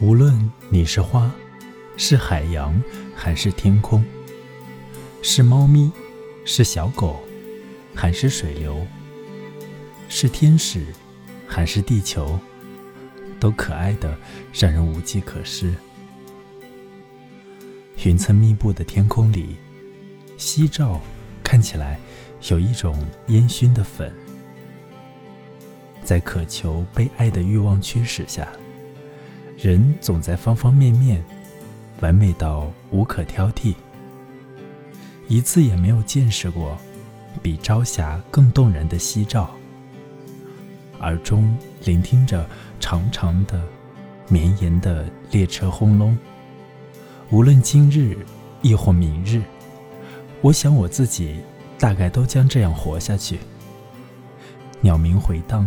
无论你是花，是海洋，还是天空，是猫咪，是小狗，还是水流，是天使，还是地球，都可爱的让人无计可施。云层密布的天空里，夕照看起来有一种烟熏的粉。在渴求被爱的欲望驱使下，人总在方方面面完美到无可挑剔，一次也没有见识过比朝霞更动人的夕照，耳中聆听着长长的、绵延的列车轰隆。无论今日亦或明日，我想我自己大概都将这样活下去。鸟鸣回荡。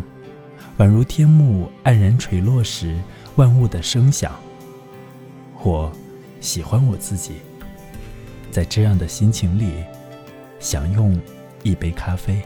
宛如天幕黯然垂落时，万物的声响。我喜欢我自己，在这样的心情里，享用一杯咖啡。